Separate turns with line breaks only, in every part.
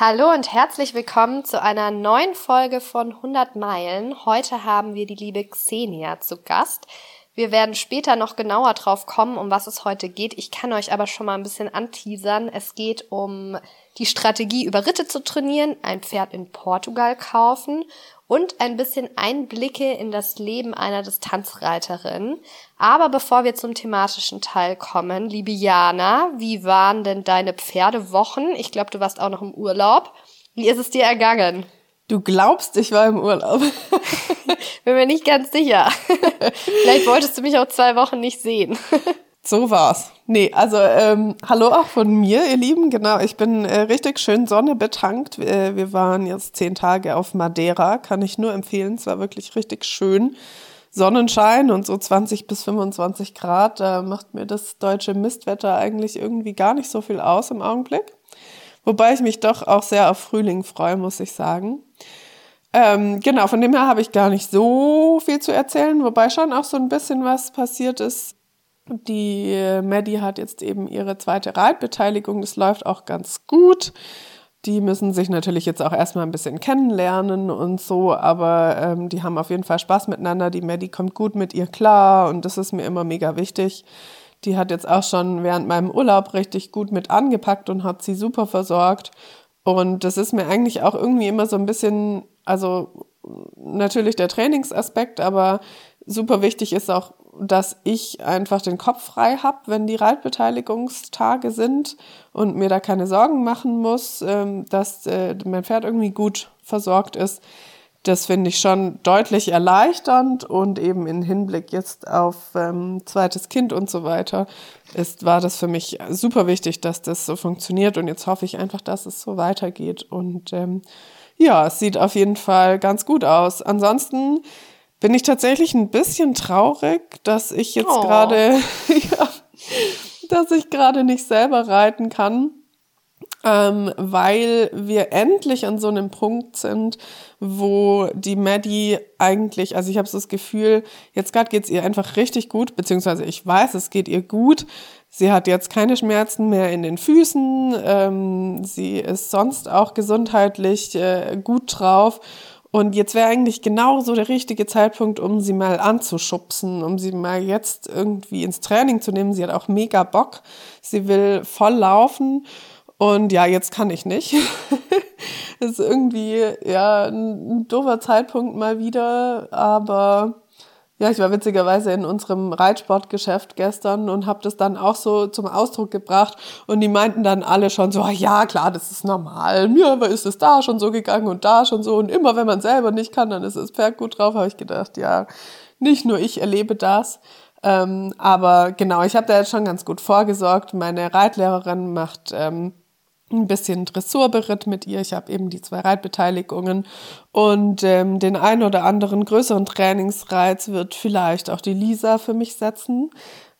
Hallo und herzlich willkommen zu einer neuen Folge von 100 Meilen. Heute haben wir die liebe Xenia zu Gast. Wir werden später noch genauer drauf kommen, um was es heute geht. Ich kann euch aber schon mal ein bisschen anteasern. Es geht um die Strategie, über Ritte zu trainieren, ein Pferd in Portugal kaufen und ein bisschen Einblicke in das Leben einer Distanzreiterin. Aber bevor wir zum thematischen Teil kommen, liebe Jana, wie waren denn deine Pferdewochen? Ich glaube, du warst auch noch im Urlaub. Wie ist es dir ergangen?
Du glaubst, ich war im Urlaub.
Bin mir nicht ganz sicher. Vielleicht wolltest du mich auch zwei Wochen nicht sehen.
So war's. Nee, also ähm, hallo auch von mir, ihr Lieben. Genau, ich bin äh, richtig schön Sonne betankt. Äh, wir waren jetzt zehn Tage auf Madeira, kann ich nur empfehlen. Es war wirklich richtig schön. Sonnenschein und so 20 bis 25 Grad. Da macht mir das deutsche Mistwetter eigentlich irgendwie gar nicht so viel aus im Augenblick. Wobei ich mich doch auch sehr auf Frühling freue, muss ich sagen. Ähm, genau, von dem her habe ich gar nicht so viel zu erzählen, wobei schon auch so ein bisschen was passiert ist die äh, Maddie hat jetzt eben ihre zweite Reitbeteiligung. Das läuft auch ganz gut. Die müssen sich natürlich jetzt auch erstmal ein bisschen kennenlernen und so, aber ähm, die haben auf jeden Fall Spaß miteinander. Die Maddie kommt gut mit ihr klar und das ist mir immer mega wichtig. Die hat jetzt auch schon während meinem Urlaub richtig gut mit angepackt und hat sie super versorgt. Und das ist mir eigentlich auch irgendwie immer so ein bisschen, also natürlich der Trainingsaspekt, aber super wichtig ist auch dass ich einfach den Kopf frei habe, wenn die Reitbeteiligungstage sind und mir da keine Sorgen machen muss, ähm, dass äh, mein Pferd irgendwie gut versorgt ist. Das finde ich schon deutlich erleichternd und eben in Hinblick jetzt auf ähm, zweites Kind und so weiter ist, war das für mich super wichtig, dass das so funktioniert und jetzt hoffe ich einfach, dass es so weitergeht und ähm, ja, es sieht auf jeden Fall ganz gut aus. Ansonsten bin ich tatsächlich ein bisschen traurig, dass ich jetzt oh. gerade, ja, dass ich gerade nicht selber reiten kann, ähm, weil wir endlich an so einem Punkt sind, wo die Maddie eigentlich, also ich habe so das Gefühl, jetzt gerade geht's ihr einfach richtig gut, beziehungsweise ich weiß, es geht ihr gut. Sie hat jetzt keine Schmerzen mehr in den Füßen, ähm, sie ist sonst auch gesundheitlich äh, gut drauf und jetzt wäre eigentlich genau so der richtige Zeitpunkt, um sie mal anzuschubsen, um sie mal jetzt irgendwie ins Training zu nehmen. Sie hat auch mega Bock. Sie will voll laufen. Und ja, jetzt kann ich nicht. ist irgendwie, ja, ein doofer Zeitpunkt mal wieder. Aber ja, ich war witzigerweise in unserem Reitsportgeschäft gestern und habe das dann auch so zum Ausdruck gebracht und die meinten dann alle schon so, ja klar, das ist normal, mir aber ist es da schon so gegangen und da schon so und immer wenn man selber nicht kann, dann ist das Pferd gut drauf, habe ich gedacht, ja, nicht nur ich erlebe das. Ähm, aber genau, ich habe da jetzt schon ganz gut vorgesorgt. Meine Reitlehrerin macht ähm, ein bisschen Dressurberitt mit ihr. Ich habe eben die zwei Reitbeteiligungen und ähm, den ein oder anderen größeren Trainingsreiz wird vielleicht auch die Lisa für mich setzen,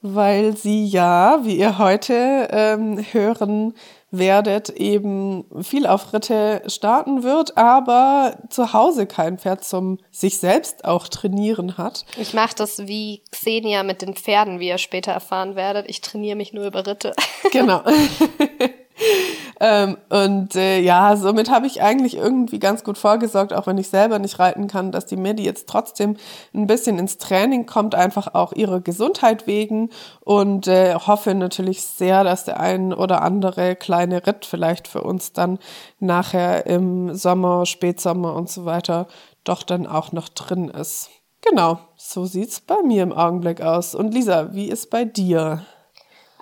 weil sie ja, wie ihr heute ähm, hören werdet, eben viel auf Ritte starten wird, aber zu Hause kein Pferd zum sich selbst auch trainieren hat.
Ich mache das wie Xenia mit den Pferden, wie ihr später erfahren werdet. Ich trainiere mich nur über Ritte.
Genau. ähm, und äh, ja, somit habe ich eigentlich irgendwie ganz gut vorgesorgt, auch wenn ich selber nicht reiten kann, dass die Medi jetzt trotzdem ein bisschen ins Training kommt, einfach auch ihrer Gesundheit wegen und äh, hoffe natürlich sehr, dass der ein oder andere kleine Ritt vielleicht für uns dann nachher im Sommer, Spätsommer und so weiter doch dann auch noch drin ist. Genau, so sieht's bei mir im Augenblick aus. Und Lisa, wie ist bei dir?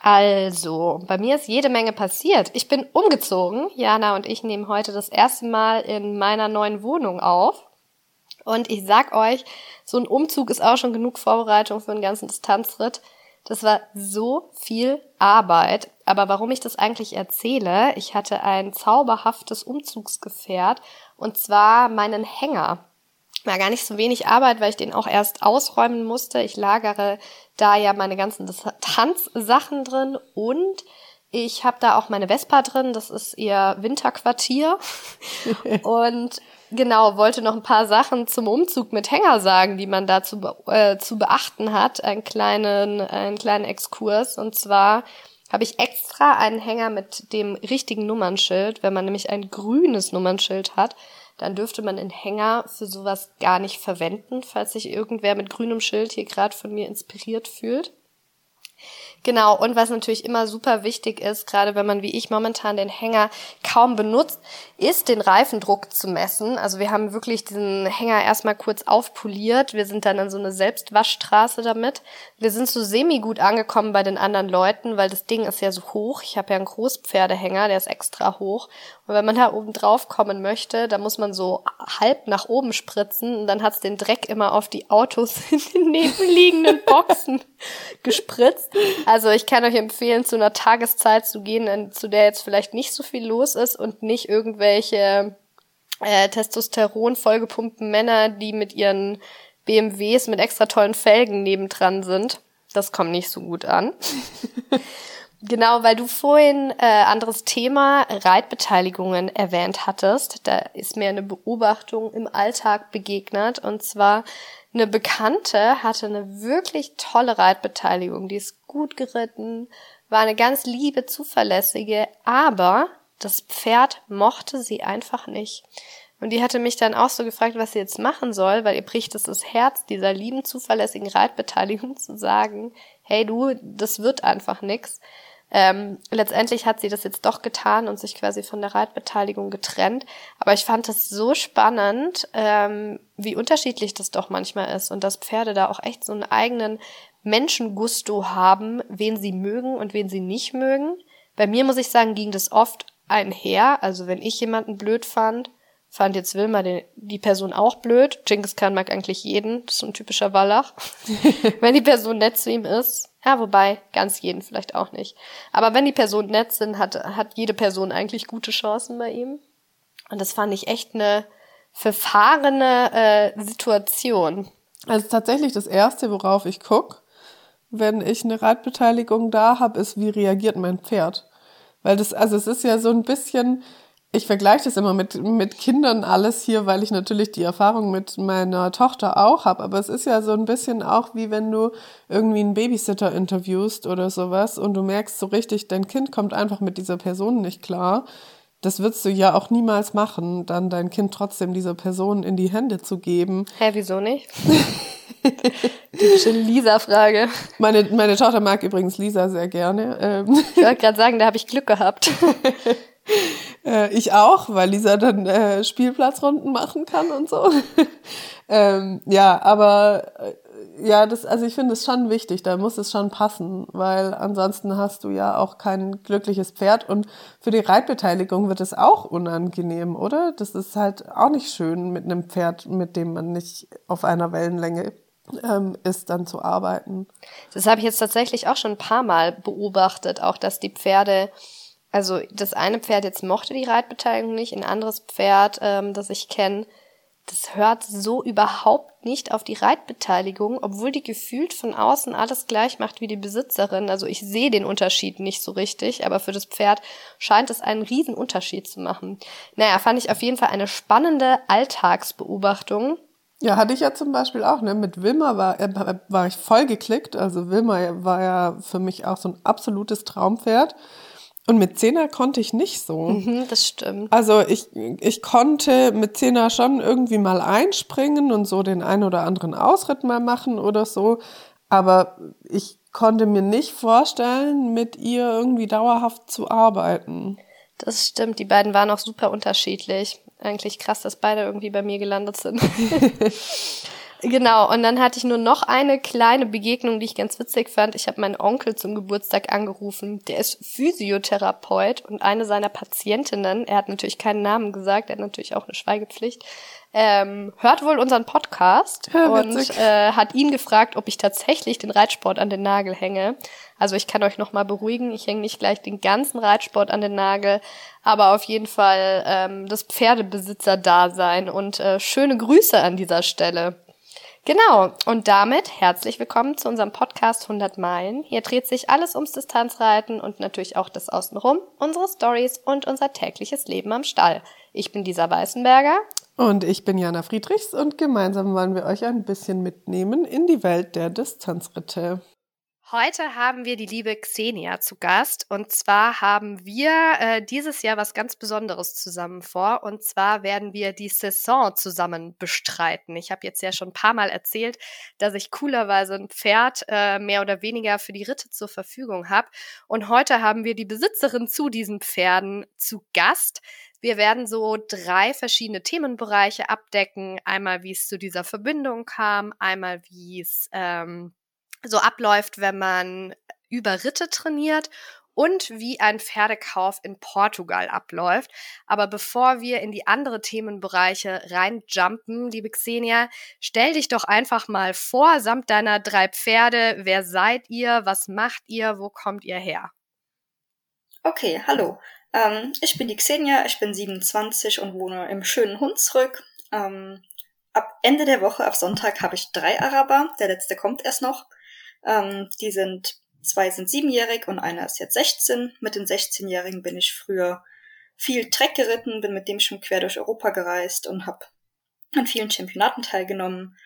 Also, bei mir ist jede Menge passiert. Ich bin umgezogen. Jana und ich nehmen heute das erste Mal in meiner neuen Wohnung auf. Und ich sag euch, so ein Umzug ist auch schon genug Vorbereitung für einen ganzen Distanzritt. Das war so viel Arbeit. Aber warum ich das eigentlich erzähle, ich hatte ein zauberhaftes Umzugsgefährt und zwar meinen Hänger war gar nicht so wenig Arbeit, weil ich den auch erst ausräumen musste. Ich lagere da ja meine ganzen Tanzsachen drin und ich habe da auch meine Vespa drin. Das ist ihr Winterquartier. und genau, wollte noch ein paar Sachen zum Umzug mit Hänger sagen, die man da zu, äh, zu beachten hat. Einen kleinen, einen kleinen Exkurs. Und zwar habe ich extra einen Hänger mit dem richtigen Nummernschild. Wenn man nämlich ein grünes Nummernschild hat, dann dürfte man den Hänger für sowas gar nicht verwenden, falls sich irgendwer mit grünem Schild hier gerade von mir inspiriert fühlt. Genau, und was natürlich immer super wichtig ist, gerade wenn man wie ich momentan den Hänger kaum benutzt, ist den Reifendruck zu messen. Also wir haben wirklich diesen Hänger erstmal kurz aufpoliert. Wir sind dann an so eine Selbstwaschstraße damit. Wir sind so semi gut angekommen bei den anderen Leuten, weil das Ding ist ja so hoch. Ich habe ja einen Großpferdehänger, der ist extra hoch. Und wenn man da oben drauf kommen möchte, dann muss man so halb nach oben spritzen und dann hat's den Dreck immer auf die Autos in den nebenliegenden Boxen gespritzt. Also ich kann euch empfehlen, zu einer Tageszeit zu gehen, zu der jetzt vielleicht nicht so viel los ist und nicht irgendwelche äh, Testosteron vollgepumpten Männer, die mit ihren BMWs mit extra tollen Felgen nebendran sind. Das kommt nicht so gut an. Genau, weil du vorhin äh, anderes Thema Reitbeteiligungen erwähnt hattest. Da ist mir eine Beobachtung im Alltag begegnet. Und zwar eine Bekannte hatte eine wirklich tolle Reitbeteiligung. Die ist gut geritten, war eine ganz liebe, zuverlässige, aber das Pferd mochte sie einfach nicht. Und die hatte mich dann auch so gefragt, was sie jetzt machen soll, weil ihr bricht es das Herz, dieser lieben, zuverlässigen Reitbeteiligung zu sagen, hey du, das wird einfach nix. Ähm, letztendlich hat sie das jetzt doch getan und sich quasi von der Reitbeteiligung getrennt. Aber ich fand es so spannend, ähm, wie unterschiedlich das doch manchmal ist und dass Pferde da auch echt so einen eigenen Menschengusto haben, wen sie mögen und wen sie nicht mögen. Bei mir muss ich sagen, ging das oft einher. Also wenn ich jemanden blöd fand, fand jetzt Wilma den, die Person auch blöd. Genghis Khan mag eigentlich jeden. Das ist so ein typischer Wallach. wenn die Person nett zu ihm ist, ja, wobei, ganz jeden vielleicht auch nicht. Aber wenn die Personen nett sind, hat, hat jede Person eigentlich gute Chancen bei ihm. Und das fand ich echt eine verfahrene äh, Situation.
Also tatsächlich das Erste, worauf ich guck, wenn ich eine Reitbeteiligung da habe, ist, wie reagiert mein Pferd. Weil das, also es ist ja so ein bisschen, ich vergleiche das immer mit, mit Kindern alles hier, weil ich natürlich die Erfahrung mit meiner Tochter auch habe. Aber es ist ja so ein bisschen auch wie wenn du irgendwie einen Babysitter interviewst oder sowas und du merkst so richtig, dein Kind kommt einfach mit dieser Person nicht klar. Das würdest du ja auch niemals machen, dann dein Kind trotzdem dieser Person in die Hände zu geben.
Hä, wieso nicht? Typische Lisa-Frage.
Meine, meine Tochter mag übrigens Lisa sehr gerne.
Ähm. Ich wollte gerade sagen, da habe ich Glück gehabt.
Äh, ich auch, weil Lisa dann äh, Spielplatzrunden machen kann und so. ähm, ja, aber äh, ja, das, also ich finde es schon wichtig, da muss es schon passen, weil ansonsten hast du ja auch kein glückliches Pferd und für die Reitbeteiligung wird es auch unangenehm, oder? Das ist halt auch nicht schön mit einem Pferd, mit dem man nicht auf einer Wellenlänge ähm, ist, dann zu arbeiten.
Das habe ich jetzt tatsächlich auch schon ein paar Mal beobachtet, auch dass die Pferde also das eine Pferd jetzt mochte die Reitbeteiligung nicht, ein anderes Pferd, ähm, das ich kenne, das hört so überhaupt nicht auf die Reitbeteiligung, obwohl die gefühlt von außen alles gleich macht wie die Besitzerin. Also ich sehe den Unterschied nicht so richtig, aber für das Pferd scheint es einen riesen Unterschied zu machen. Naja, fand ich auf jeden Fall eine spannende Alltagsbeobachtung.
Ja, hatte ich ja zum Beispiel auch, ne? Mit Wilma war, äh, war ich voll geklickt. Also Wilma war ja für mich auch so ein absolutes Traumpferd. Und mit Zehner konnte ich nicht so.
Mhm, das stimmt.
Also ich, ich konnte mit Zehner schon irgendwie mal einspringen und so den ein oder anderen Ausritt mal machen oder so. Aber ich konnte mir nicht vorstellen, mit ihr irgendwie dauerhaft zu arbeiten.
Das stimmt. Die beiden waren auch super unterschiedlich. Eigentlich krass, dass beide irgendwie bei mir gelandet sind. Genau, und dann hatte ich nur noch eine kleine Begegnung, die ich ganz witzig fand. Ich habe meinen Onkel zum Geburtstag angerufen. Der ist Physiotherapeut und eine seiner Patientinnen, er hat natürlich keinen Namen gesagt, er hat natürlich auch eine Schweigepflicht, ähm, hört wohl unseren Podcast ja, und äh, hat ihn gefragt, ob ich tatsächlich den Reitsport an den Nagel hänge. Also ich kann euch nochmal beruhigen, ich hänge nicht gleich den ganzen Reitsport an den Nagel, aber auf jeden Fall ähm, das Pferdebesitzer-Dasein und äh, schöne Grüße an dieser Stelle. Genau, und damit herzlich willkommen zu unserem Podcast 100 Meilen. Hier dreht sich alles ums Distanzreiten und natürlich auch das Außenrum, unsere Stories und unser tägliches Leben am Stall. Ich bin Lisa Weißenberger.
Und ich bin Jana Friedrichs und gemeinsam wollen wir euch ein bisschen mitnehmen in die Welt der Distanzritte.
Heute haben wir die liebe Xenia zu Gast und zwar haben wir äh, dieses Jahr was ganz Besonderes zusammen vor und zwar werden wir die Saison zusammen bestreiten. Ich habe jetzt ja schon ein paar Mal erzählt, dass ich coolerweise ein Pferd äh, mehr oder weniger für die Ritte zur Verfügung habe und heute haben wir die Besitzerin zu diesen Pferden zu Gast. Wir werden so drei verschiedene Themenbereiche abdecken. Einmal, wie es zu dieser Verbindung kam, einmal, wie es ähm, so abläuft, wenn man über Ritte trainiert und wie ein Pferdekauf in Portugal abläuft. Aber bevor wir in die andere Themenbereiche reinjumpen, liebe Xenia, stell dich doch einfach mal vor, samt deiner drei Pferde. Wer seid ihr? Was macht ihr? Wo kommt ihr her?
Okay, hallo. Ähm, ich bin die Xenia, ich bin 27 und wohne im schönen Hunsrück. Ähm, ab Ende der Woche, ab Sonntag, habe ich drei Araber. Der letzte kommt erst noch. Ähm, die sind, zwei sind siebenjährig und einer ist jetzt 16. Mit den 16-Jährigen bin ich früher viel Treck geritten, bin mit dem schon quer durch Europa gereist und habe an vielen Championaten teilgenommen.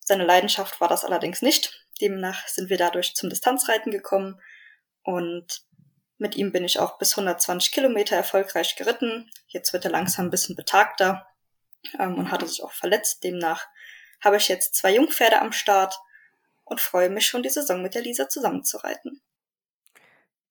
Seine Leidenschaft war das allerdings nicht. Demnach sind wir dadurch zum Distanzreiten gekommen und mit ihm bin ich auch bis 120 Kilometer erfolgreich geritten. Jetzt wird er langsam ein bisschen betagter ähm, und hatte sich auch verletzt. Demnach habe ich jetzt zwei Jungpferde am Start und freue mich schon, die Saison mit der Lisa zusammenzureiten.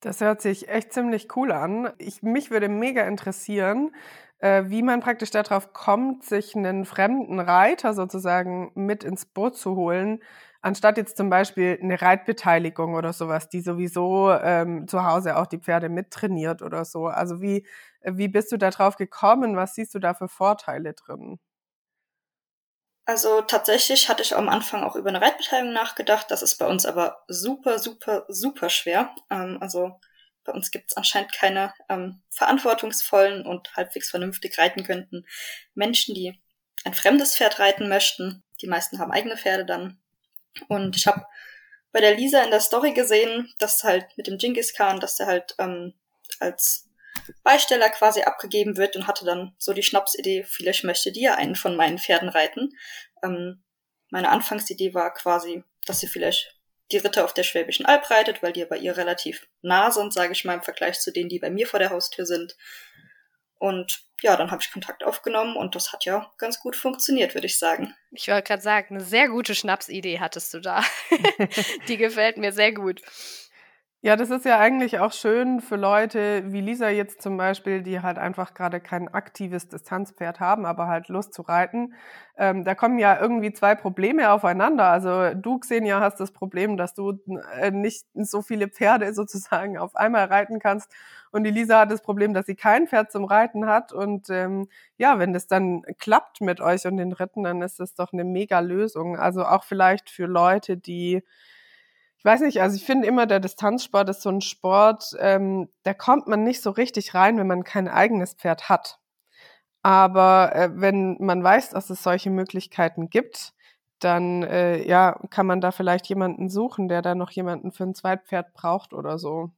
Das hört sich echt ziemlich cool an. Ich, mich würde mega interessieren, äh, wie man praktisch darauf kommt, sich einen fremden Reiter sozusagen mit ins Boot zu holen, anstatt jetzt zum Beispiel eine Reitbeteiligung oder sowas, die sowieso ähm, zu Hause auch die Pferde mittrainiert oder so. Also wie, wie bist du da drauf gekommen? Was siehst du da für Vorteile drin?
Also tatsächlich hatte ich am Anfang auch über eine Reitbeteiligung nachgedacht. Das ist bei uns aber super, super, super schwer. Ähm, also bei uns gibt es anscheinend keine ähm, verantwortungsvollen und halbwegs vernünftig reiten könnten Menschen, die ein fremdes Pferd reiten möchten. Die meisten haben eigene Pferde dann. Und ich habe bei der Lisa in der Story gesehen, dass halt mit dem Genghis Khan, dass der halt ähm, als Beisteller quasi abgegeben wird und hatte dann so die Schnapsidee, vielleicht möchte die ja einen von meinen Pferden reiten. Ähm, meine Anfangsidee war quasi, dass sie vielleicht die Ritter auf der Schwäbischen Alb reitet, weil die ja bei ihr relativ nah sind, sage ich mal, im Vergleich zu denen, die bei mir vor der Haustür sind. Und ja, dann habe ich Kontakt aufgenommen und das hat ja ganz gut funktioniert, würde ich sagen.
Ich wollte gerade sagen, eine sehr gute Schnapsidee hattest du da. die gefällt mir sehr gut.
Ja, das ist ja eigentlich auch schön für Leute wie Lisa jetzt zum Beispiel, die halt einfach gerade kein aktives Distanzpferd haben, aber halt Lust zu reiten. Ähm, da kommen ja irgendwie zwei Probleme aufeinander. Also du, Xenia, hast das Problem, dass du äh, nicht so viele Pferde sozusagen auf einmal reiten kannst. Und die Lisa hat das Problem, dass sie kein Pferd zum Reiten hat. Und ähm, ja, wenn das dann klappt mit euch und den Ritten, dann ist das doch eine mega Lösung. Also auch vielleicht für Leute, die ich weiß nicht, also ich finde immer, der Distanzsport ist so ein Sport, ähm, da kommt man nicht so richtig rein, wenn man kein eigenes Pferd hat. Aber äh, wenn man weiß, dass es solche Möglichkeiten gibt, dann äh, ja, kann man da vielleicht jemanden suchen, der da noch jemanden für ein Zweitpferd braucht oder so.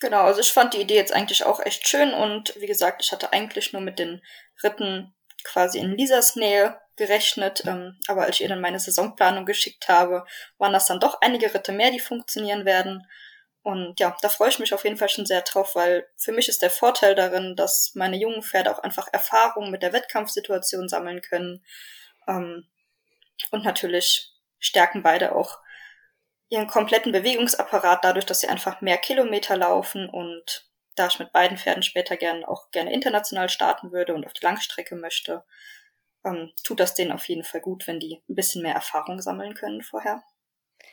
Genau, also ich fand die Idee jetzt eigentlich auch echt schön und wie gesagt, ich hatte eigentlich nur mit den Ritten quasi in Lisas Nähe gerechnet, ähm, aber als ich ihr dann meine Saisonplanung geschickt habe, waren das dann doch einige Ritte mehr, die funktionieren werden. Und ja, da freue ich mich auf jeden Fall schon sehr drauf, weil für mich ist der Vorteil darin, dass meine jungen Pferde auch einfach Erfahrung mit der Wettkampfsituation sammeln können. Ähm, und natürlich stärken beide auch ihren kompletten Bewegungsapparat dadurch, dass sie einfach mehr Kilometer laufen und da ich mit beiden Pferden später gern auch gerne international starten würde und auf die Langstrecke möchte, ähm, tut das denen auf jeden Fall gut, wenn die ein bisschen mehr Erfahrung sammeln können vorher.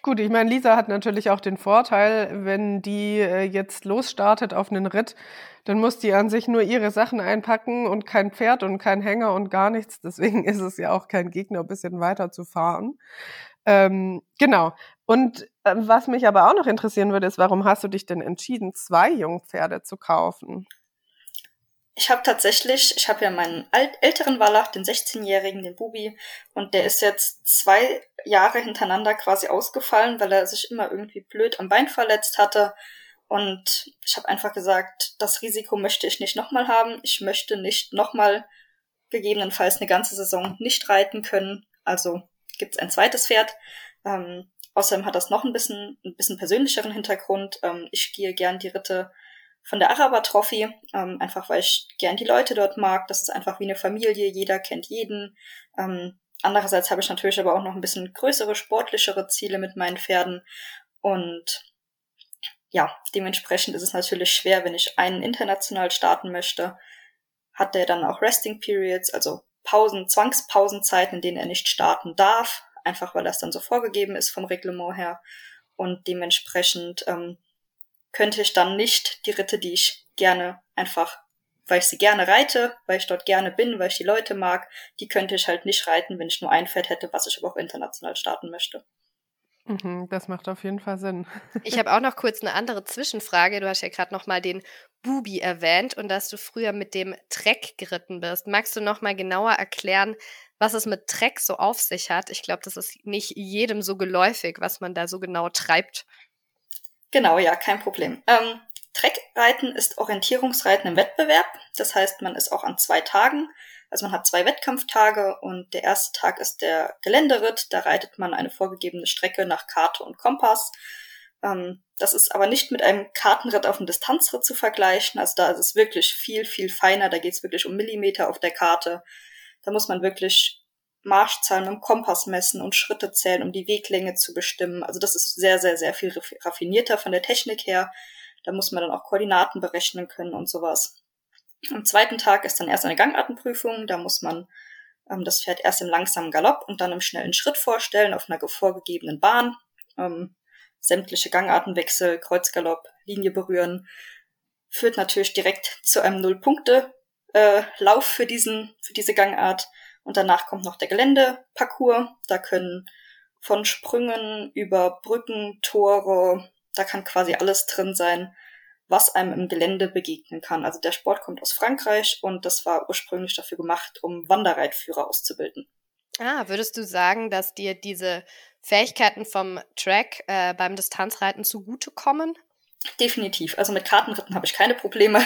Gut, ich meine, Lisa hat natürlich auch den Vorteil, wenn die äh, jetzt losstartet auf einen Ritt, dann muss die an sich nur ihre Sachen einpacken und kein Pferd und kein Hänger und gar nichts. Deswegen ist es ja auch kein Gegner, ein bisschen weiter zu fahren. Ähm, genau. Und äh, was mich aber auch noch interessieren würde, ist, warum hast du dich denn entschieden, zwei Jungpferde zu kaufen?
Ich habe tatsächlich, ich habe ja meinen alt, älteren Wallach, den 16-jährigen, den Bubi, und der ist jetzt zwei Jahre hintereinander quasi ausgefallen, weil er sich immer irgendwie blöd am Bein verletzt hatte. Und ich habe einfach gesagt, das Risiko möchte ich nicht nochmal haben. Ich möchte nicht nochmal gegebenenfalls eine ganze Saison nicht reiten können. Also gibt's ein zweites Pferd. Ähm, außerdem hat das noch ein bisschen, ein bisschen persönlicheren Hintergrund. Ähm, ich gehe gern die Ritte von der Araber Trophy, ähm, einfach weil ich gern die Leute dort mag. Das ist einfach wie eine Familie, jeder kennt jeden. Ähm, andererseits habe ich natürlich aber auch noch ein bisschen größere, sportlichere Ziele mit meinen Pferden. Und ja, dementsprechend ist es natürlich schwer, wenn ich einen international starten möchte, hat der dann auch Resting Periods, also Pausen, Zwangspausenzeiten, in denen er nicht starten darf, einfach weil das dann so vorgegeben ist vom Reglement her. Und dementsprechend ähm, könnte ich dann nicht die Ritte, die ich gerne einfach, weil ich sie gerne reite, weil ich dort gerne bin, weil ich die Leute mag, die könnte ich halt nicht reiten, wenn ich nur ein Pferd hätte, was ich aber auch international starten möchte.
Mhm, das macht auf jeden Fall Sinn.
Ich habe auch noch kurz eine andere Zwischenfrage. Du hast ja gerade noch mal den Bubi erwähnt und dass du früher mit dem Treck geritten bist. Magst du noch mal genauer erklären, was es mit Treck so auf sich hat? Ich glaube, das ist nicht jedem so geläufig, was man da so genau treibt.
Genau, ja, kein Problem. Ähm, Treckreiten ist Orientierungsreiten im Wettbewerb. Das heißt, man ist auch an zwei Tagen. Also man hat zwei Wettkampftage und der erste Tag ist der Geländeritt. Da reitet man eine vorgegebene Strecke nach Karte und Kompass. Ähm, das ist aber nicht mit einem Kartenritt auf dem Distanzritt zu vergleichen. Also da ist es wirklich viel, viel feiner. Da geht es wirklich um Millimeter auf der Karte. Da muss man wirklich Marschzahlen mit dem Kompass messen und Schritte zählen, um die Weglänge zu bestimmen. Also das ist sehr, sehr, sehr viel raffinierter von der Technik her. Da muss man dann auch Koordinaten berechnen können und sowas. Am zweiten Tag ist dann erst eine Gangartenprüfung. Da muss man ähm, das Pferd erst im langsamen Galopp und dann im schnellen Schritt vorstellen auf einer vorgegebenen Bahn. Ähm, sämtliche Gangartenwechsel, Kreuzgalopp, Linie berühren. Führt natürlich direkt zu einem Null-Punkte-Lauf äh, für diesen, für diese Gangart. Und danach kommt noch der Geländeparcours. Da können von Sprüngen über Brücken, Tore, da kann quasi alles drin sein, was einem im Gelände begegnen kann. Also der Sport kommt aus Frankreich und das war ursprünglich dafür gemacht, um Wanderreitführer auszubilden.
Ah, würdest du sagen, dass dir diese Fähigkeiten vom Track äh, beim Distanzreiten zugutekommen?
Definitiv. Also mit Kartenritten habe ich keine Probleme.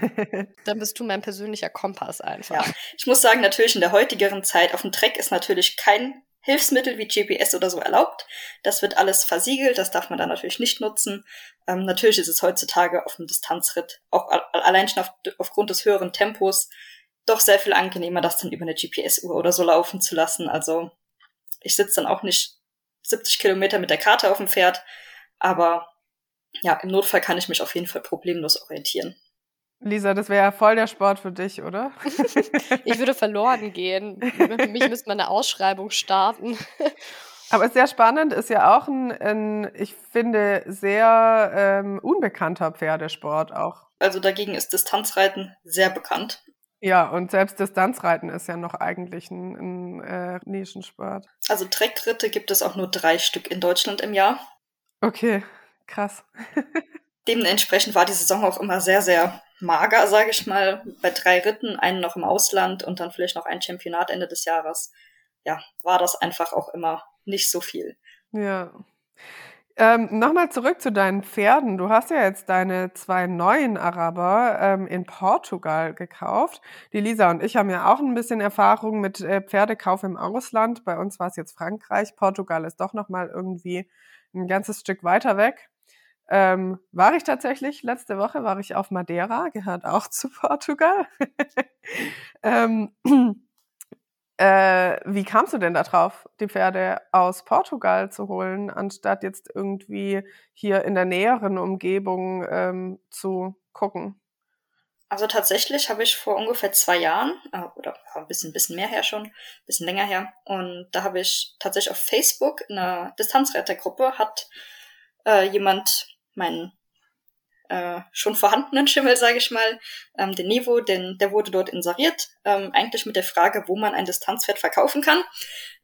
Dann bist du mein persönlicher Kompass einfach.
Ja. Ich muss sagen, natürlich in der heutigeren Zeit auf dem Track ist natürlich kein Hilfsmittel wie GPS oder so erlaubt. Das wird alles versiegelt, das darf man dann natürlich nicht nutzen. Ähm, natürlich ist es heutzutage auf dem Distanzritt, auch allein schon auf, aufgrund des höheren Tempos, doch sehr viel angenehmer, das dann über eine GPS-Uhr oder so laufen zu lassen. Also ich sitze dann auch nicht 70 Kilometer mit der Karte auf dem Pferd, aber ja, im Notfall kann ich mich auf jeden Fall problemlos orientieren.
Lisa, das wäre ja voll der Sport für dich, oder?
ich würde verloren gehen. Für mich müsste man eine Ausschreibung starten.
Aber sehr spannend ist ja auch ein, ein ich finde, sehr ähm, unbekannter Pferdesport auch.
Also dagegen ist Distanzreiten sehr bekannt.
Ja, und selbst Distanzreiten ist ja noch eigentlich ein, ein äh, Nischensport.
Also Treckritte gibt es auch nur drei Stück in Deutschland im Jahr.
Okay, krass.
Dementsprechend war die Saison auch immer sehr, sehr mager, sage ich mal. Bei drei Ritten, einen noch im Ausland und dann vielleicht noch ein Championat Ende des Jahres. Ja, war das einfach auch immer nicht so viel.
Ja. Ähm, Nochmal zurück zu deinen Pferden. Du hast ja jetzt deine zwei neuen Araber ähm, in Portugal gekauft. Die Lisa und ich haben ja auch ein bisschen Erfahrung mit äh, Pferdekauf im Ausland. Bei uns war es jetzt Frankreich. Portugal ist doch nochmal irgendwie ein ganzes Stück weiter weg. Ähm, war ich tatsächlich, letzte Woche war ich auf Madeira, gehört auch zu Portugal. ähm, äh, wie kamst du denn da drauf, die Pferde aus Portugal zu holen, anstatt jetzt irgendwie hier in der näheren Umgebung ähm, zu gucken?
Also tatsächlich habe ich vor ungefähr zwei Jahren, äh, oder ein bisschen, bisschen mehr her schon, ein bisschen länger her, und da habe ich tatsächlich auf Facebook eine Distanzrettergruppe, hat äh, jemand meinen äh, schon vorhandenen Schimmel, sage ich mal, ähm, den Nevo, denn der wurde dort inseriert, ähm, eigentlich mit der Frage, wo man ein Distanzpferd verkaufen kann.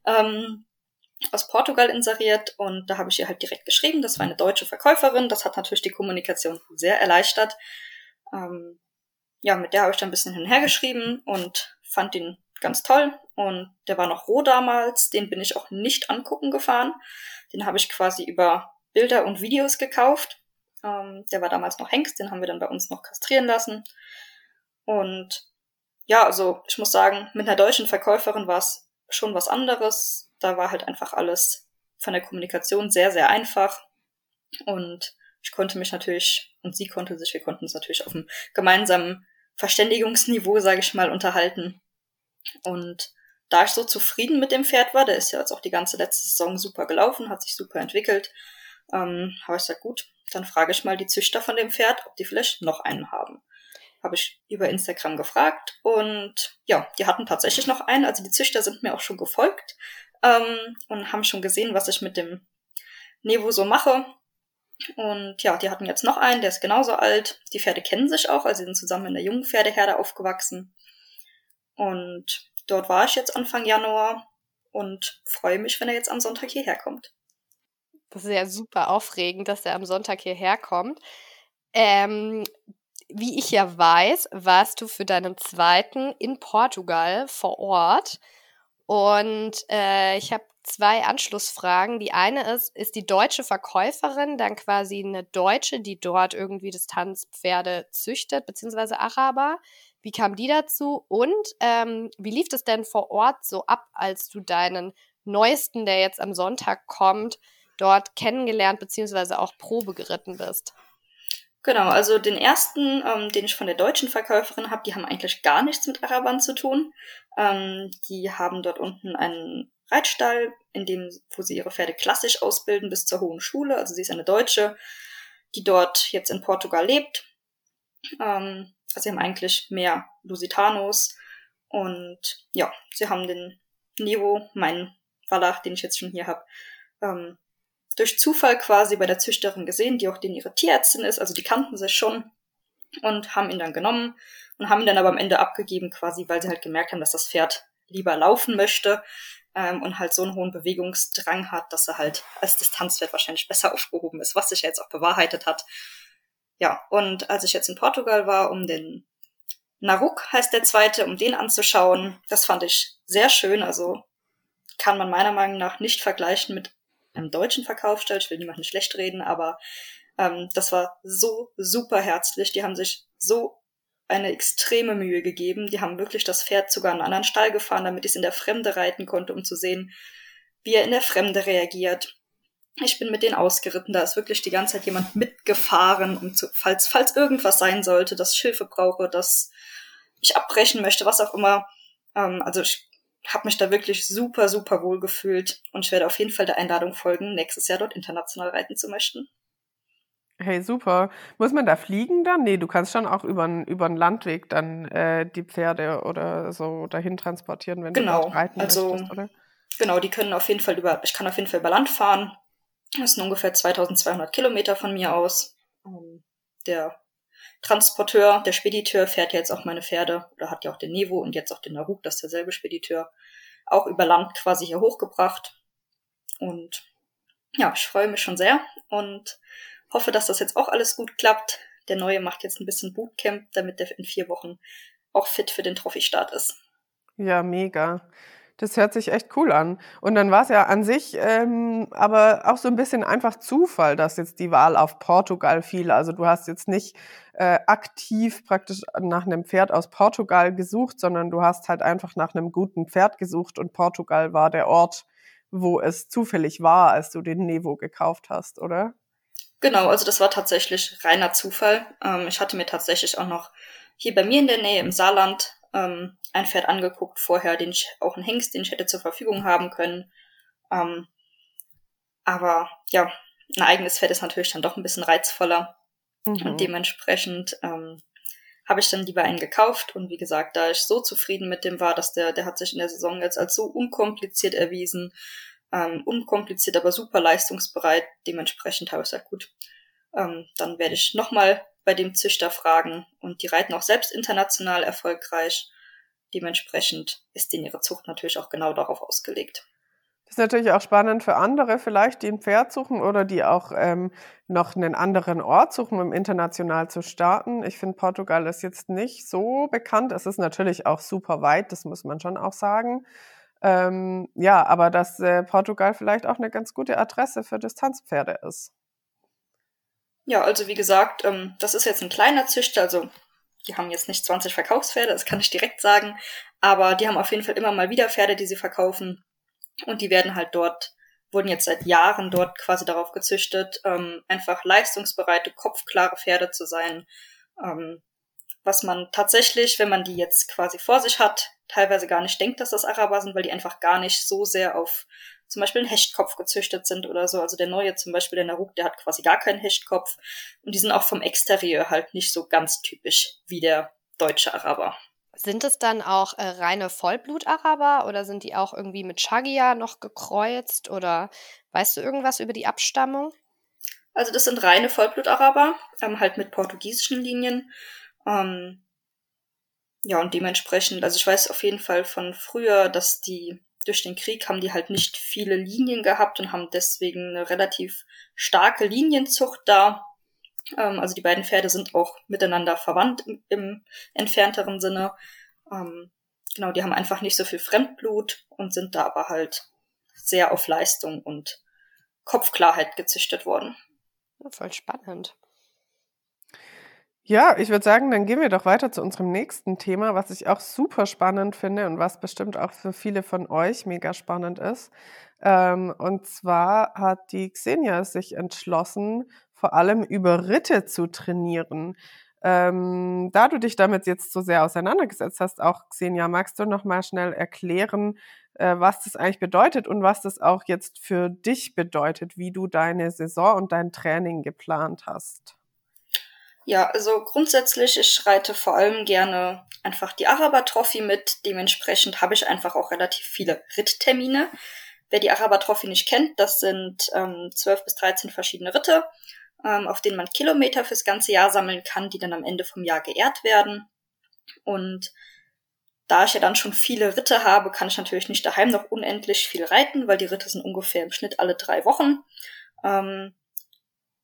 Ähm, aus Portugal inseriert und da habe ich ihr halt direkt geschrieben. Das war eine deutsche Verkäuferin. Das hat natürlich die Kommunikation sehr erleichtert. Ähm, ja, mit der habe ich dann ein bisschen hinhergeschrieben und fand ihn ganz toll. Und der war noch roh damals. Den bin ich auch nicht angucken gefahren. Den habe ich quasi über Bilder und Videos gekauft. Ähm, der war damals noch Hengst, den haben wir dann bei uns noch kastrieren lassen. Und ja, also ich muss sagen, mit einer deutschen Verkäuferin war es schon was anderes. Da war halt einfach alles von der Kommunikation sehr, sehr einfach. Und ich konnte mich natürlich, und sie konnte sich, wir konnten uns natürlich auf einem gemeinsamen Verständigungsniveau, sage ich mal, unterhalten. Und da ich so zufrieden mit dem Pferd war, der ist ja jetzt auch die ganze letzte Saison super gelaufen, hat sich super entwickelt, ähm, habe ich gesagt, gut, dann frage ich mal die Züchter von dem Pferd, ob die vielleicht noch einen haben. Habe ich über Instagram gefragt und ja, die hatten tatsächlich noch einen. Also die Züchter sind mir auch schon gefolgt ähm, und haben schon gesehen, was ich mit dem Nevo so mache. Und ja, die hatten jetzt noch einen, der ist genauso alt. Die Pferde kennen sich auch, also sie sind zusammen in der jungen Pferdeherde aufgewachsen. Und dort war ich jetzt Anfang Januar und freue mich, wenn er jetzt am Sonntag hierher kommt.
Das ist ja super aufregend, dass er am Sonntag hierher kommt. Ähm, wie ich ja weiß, warst du für deinen zweiten in Portugal vor Ort. Und äh, ich habe zwei Anschlussfragen. Die eine ist, ist die deutsche Verkäuferin dann quasi eine Deutsche, die dort irgendwie Distanzpferde züchtet, beziehungsweise Araber? Wie kam die dazu? Und ähm, wie lief es denn vor Ort so ab, als du deinen neuesten, der jetzt am Sonntag kommt, dort kennengelernt, beziehungsweise auch Probe geritten bist?
Genau, also den ersten, ähm, den ich von der deutschen Verkäuferin habe, die haben eigentlich gar nichts mit Arabern zu tun. Ähm, die haben dort unten einen Reitstall, in dem, wo sie ihre Pferde klassisch ausbilden bis zur hohen Schule. Also sie ist eine Deutsche, die dort jetzt in Portugal lebt. Ähm, also sie haben eigentlich mehr Lusitanos. Und ja, sie haben den Nevo, meinen Wallach, den ich jetzt schon hier habe, ähm, durch Zufall quasi bei der Züchterin gesehen, die auch den ihre Tierärztin ist, also die kannten sich schon und haben ihn dann genommen und haben ihn dann aber am Ende abgegeben quasi, weil sie halt gemerkt haben, dass das Pferd lieber laufen möchte ähm, und halt so einen hohen Bewegungsdrang hat, dass er halt als Distanzpferd wahrscheinlich besser aufgehoben ist, was sich jetzt auch bewahrheitet hat. Ja, und als ich jetzt in Portugal war, um den Naruk heißt der zweite, um den anzuschauen, das fand ich sehr schön, also kann man meiner Meinung nach nicht vergleichen mit einem deutschen Verkaufsstall. Ich will niemanden schlecht reden, aber ähm, das war so super herzlich. Die haben sich so eine extreme Mühe gegeben. Die haben wirklich das Pferd sogar in einen anderen Stall gefahren, damit ich es in der Fremde reiten konnte, um zu sehen, wie er in der Fremde reagiert. Ich bin mit denen ausgeritten, da ist wirklich die ganze Zeit jemand mitgefahren, um zu, falls, falls irgendwas sein sollte, dass ich Hilfe brauche, dass ich abbrechen möchte, was auch immer. Ähm, also ich habe mich da wirklich super, super wohl gefühlt und ich werde auf jeden Fall der Einladung folgen, nächstes Jahr dort international reiten zu möchten.
Hey, super. Muss man da fliegen dann? Nee, du kannst schon auch über einen Landweg dann äh, die Pferde oder so dahin transportieren, wenn
genau.
du reiten
also,
möchtest, oder?
Genau, die können auf jeden Fall über, ich kann auf jeden Fall über Land fahren. Das sind ungefähr 2200 Kilometer von mir aus. Ähm, der Transporteur, der Spediteur fährt jetzt auch meine Pferde oder hat ja auch den Nevo und jetzt auch den Naruk, das ist derselbe Spediteur, auch über Land quasi hier hochgebracht. Und ja, ich freue mich schon sehr und hoffe, dass das jetzt auch alles gut klappt. Der Neue macht jetzt ein bisschen Bootcamp, damit der in vier Wochen auch fit für den Trophy-Start ist.
Ja, mega. Das hört sich echt cool an. Und dann war es ja an sich ähm, aber auch so ein bisschen einfach Zufall, dass jetzt die Wahl auf Portugal fiel. Also du hast jetzt nicht äh, aktiv praktisch nach einem Pferd aus Portugal gesucht, sondern du hast halt einfach nach einem guten Pferd gesucht und Portugal war der Ort, wo es zufällig war, als du den Nevo gekauft hast, oder?
Genau, also das war tatsächlich reiner Zufall. Ähm, ich hatte mir tatsächlich auch noch hier bei mir in der Nähe im Saarland ähm, ein Pferd angeguckt vorher, den ich auch einen Hengst, den ich hätte zur Verfügung haben können. Ähm, aber ja, ein eigenes Pferd ist natürlich dann doch ein bisschen reizvoller. Mhm. Und dementsprechend ähm, habe ich dann lieber einen gekauft. Und wie gesagt, da ich so zufrieden mit dem war, dass der, der hat sich in der Saison jetzt als so unkompliziert erwiesen. Ähm, unkompliziert, aber super leistungsbereit. Dementsprechend habe ich gesagt, gut, ähm, dann werde ich nochmal bei dem Züchter fragen. Und die reiten auch selbst international erfolgreich. Dementsprechend ist denen ihre Zucht natürlich auch genau darauf ausgelegt.
Das ist natürlich auch spannend für andere vielleicht, die ein Pferd suchen oder die auch ähm, noch einen anderen Ort suchen, um international zu starten. Ich finde, Portugal ist jetzt nicht so bekannt. Es ist natürlich auch super weit, das muss man schon auch sagen. Ähm, ja, aber dass äh, Portugal vielleicht auch eine ganz gute Adresse für Distanzpferde ist.
Ja, also wie gesagt, ähm, das ist jetzt ein kleiner Züchter, also die haben jetzt nicht 20 Verkaufspferde, das kann ich direkt sagen, aber die haben auf jeden Fall immer mal wieder Pferde, die sie verkaufen und die werden halt dort wurden jetzt seit Jahren dort quasi darauf gezüchtet, ähm, einfach leistungsbereite, kopfklare Pferde zu sein. Ähm, was man tatsächlich, wenn man die jetzt quasi vor sich hat, teilweise gar nicht denkt, dass das Araber sind, weil die einfach gar nicht so sehr auf zum Beispiel einen Hechtkopf gezüchtet sind oder so. Also der neue zum Beispiel, der Naruk, der hat quasi gar keinen Hechtkopf. Und die sind auch vom Exterieur halt nicht so ganz typisch wie der deutsche Araber.
Sind es dann auch äh, reine Vollblut-Araber oder sind die auch irgendwie mit Shagia noch gekreuzt oder weißt du irgendwas über die Abstammung?
Also das sind reine Vollblut-Araber, ähm, halt mit portugiesischen Linien. Ähm, ja, und dementsprechend, also ich weiß auf jeden Fall von früher, dass die durch den Krieg haben die halt nicht viele Linien gehabt und haben deswegen eine relativ starke Linienzucht da. Ähm, also die beiden Pferde sind auch miteinander verwandt im, im entfernteren Sinne. Ähm, genau, die haben einfach nicht so viel Fremdblut und sind da aber halt sehr auf Leistung und Kopfklarheit gezüchtet worden.
Voll spannend.
Ja, ich würde sagen, dann gehen wir doch weiter zu unserem nächsten Thema, was ich auch super spannend finde und was bestimmt auch für viele von euch mega spannend ist. Ähm, und zwar hat die Xenia sich entschlossen, vor allem über Ritte zu trainieren. Ähm, da du dich damit jetzt so sehr auseinandergesetzt hast, auch Xenia, magst du noch mal schnell erklären, äh, was das eigentlich bedeutet und was das auch jetzt für dich bedeutet, wie du deine Saison und dein Training geplant hast?
Ja, also grundsätzlich, ich reite vor allem gerne einfach die Araber Trophy mit. Dementsprechend habe ich einfach auch relativ viele Ritttermine. Wer die Araber Trophy nicht kennt, das sind ähm, 12 bis 13 verschiedene Ritte, ähm, auf denen man Kilometer fürs ganze Jahr sammeln kann, die dann am Ende vom Jahr geehrt werden. Und da ich ja dann schon viele Ritte habe, kann ich natürlich nicht daheim noch unendlich viel reiten, weil die Ritte sind ungefähr im Schnitt alle drei Wochen. Ähm,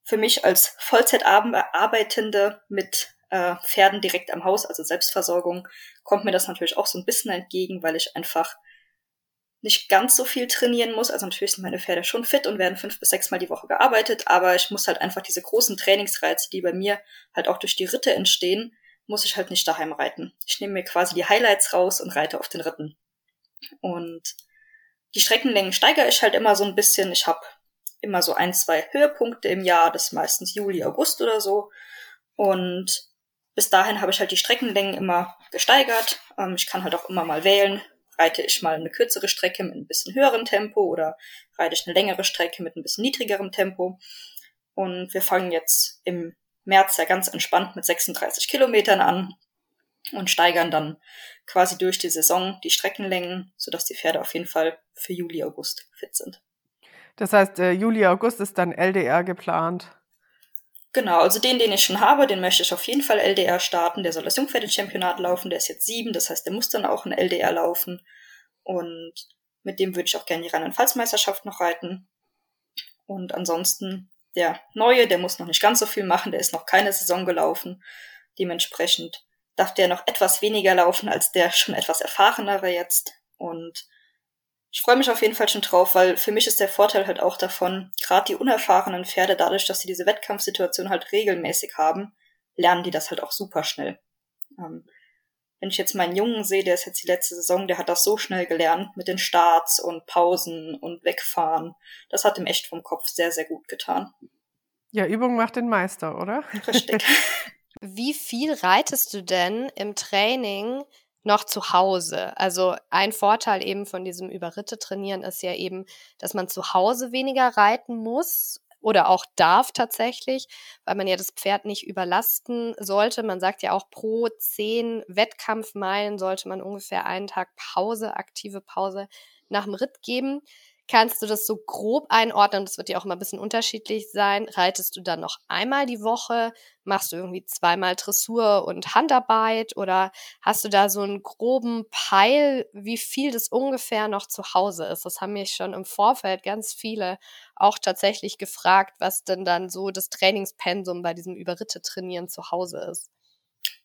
für mich als Vollzeitarbeitende mit äh, Pferden direkt am Haus, also Selbstversorgung, kommt mir das natürlich auch so ein bisschen entgegen, weil ich einfach nicht ganz so viel trainieren muss. Also natürlich sind meine Pferde schon fit und werden fünf bis sechs Mal die Woche gearbeitet, aber ich muss halt einfach diese großen Trainingsreize, die bei mir halt auch durch die Ritte entstehen, muss ich halt nicht daheim reiten. Ich nehme mir quasi die Highlights raus und reite auf den Ritten. Und die Streckenlängen steigere ich halt immer so ein bisschen. Ich habe immer so ein, zwei Höhepunkte im Jahr, das ist meistens Juli, August oder so. Und bis dahin habe ich halt die Streckenlängen immer gesteigert. Ähm, ich kann halt auch immer mal wählen. Reite ich mal eine kürzere Strecke mit ein bisschen höherem Tempo oder reite ich eine längere Strecke mit ein bisschen niedrigerem Tempo. Und wir fangen jetzt im März ja ganz entspannt mit 36 Kilometern an und steigern dann quasi durch die Saison die Streckenlängen, sodass die Pferde auf jeden Fall für Juli, August fit sind.
Das heißt, äh, Juli, August ist dann LDR geplant.
Genau, also den, den ich schon habe, den möchte ich auf jeden Fall LDR starten. Der soll das Jungpferde-Championat laufen, der ist jetzt sieben, das heißt, der muss dann auch in LDR laufen. Und mit dem würde ich auch gerne die Rheinland-Pfalz-Meisterschaft noch reiten. Und ansonsten der neue, der muss noch nicht ganz so viel machen, der ist noch keine Saison gelaufen. Dementsprechend darf der noch etwas weniger laufen als der schon etwas erfahrenere jetzt. Und ich freue mich auf jeden Fall schon drauf, weil für mich ist der Vorteil halt auch davon, gerade die unerfahrenen Pferde, dadurch, dass sie diese Wettkampfsituation halt regelmäßig haben, lernen die das halt auch super schnell. Ähm, wenn ich jetzt meinen Jungen sehe, der ist jetzt die letzte Saison, der hat das so schnell gelernt mit den Starts und Pausen und Wegfahren. Das hat ihm echt vom Kopf sehr, sehr gut getan.
Ja, Übung macht den Meister, oder?
Richtig.
Wie viel reitest du denn im Training noch zu Hause. Also ein Vorteil eben von diesem Überritte trainieren ist ja eben, dass man zu Hause weniger reiten muss oder auch darf tatsächlich, weil man ja das Pferd nicht überlasten sollte. Man sagt ja auch, pro zehn Wettkampfmeilen sollte man ungefähr einen Tag Pause, aktive Pause nach dem Ritt geben. Kannst du das so grob einordnen? Das wird ja auch mal ein bisschen unterschiedlich sein. Reitest du dann noch einmal die Woche? Machst du irgendwie zweimal Dressur und Handarbeit? Oder hast du da so einen groben Peil, wie viel das ungefähr noch zu Hause ist? Das haben mich schon im Vorfeld ganz viele auch tatsächlich gefragt, was denn dann so das Trainingspensum bei diesem Überritte-Trainieren zu Hause ist.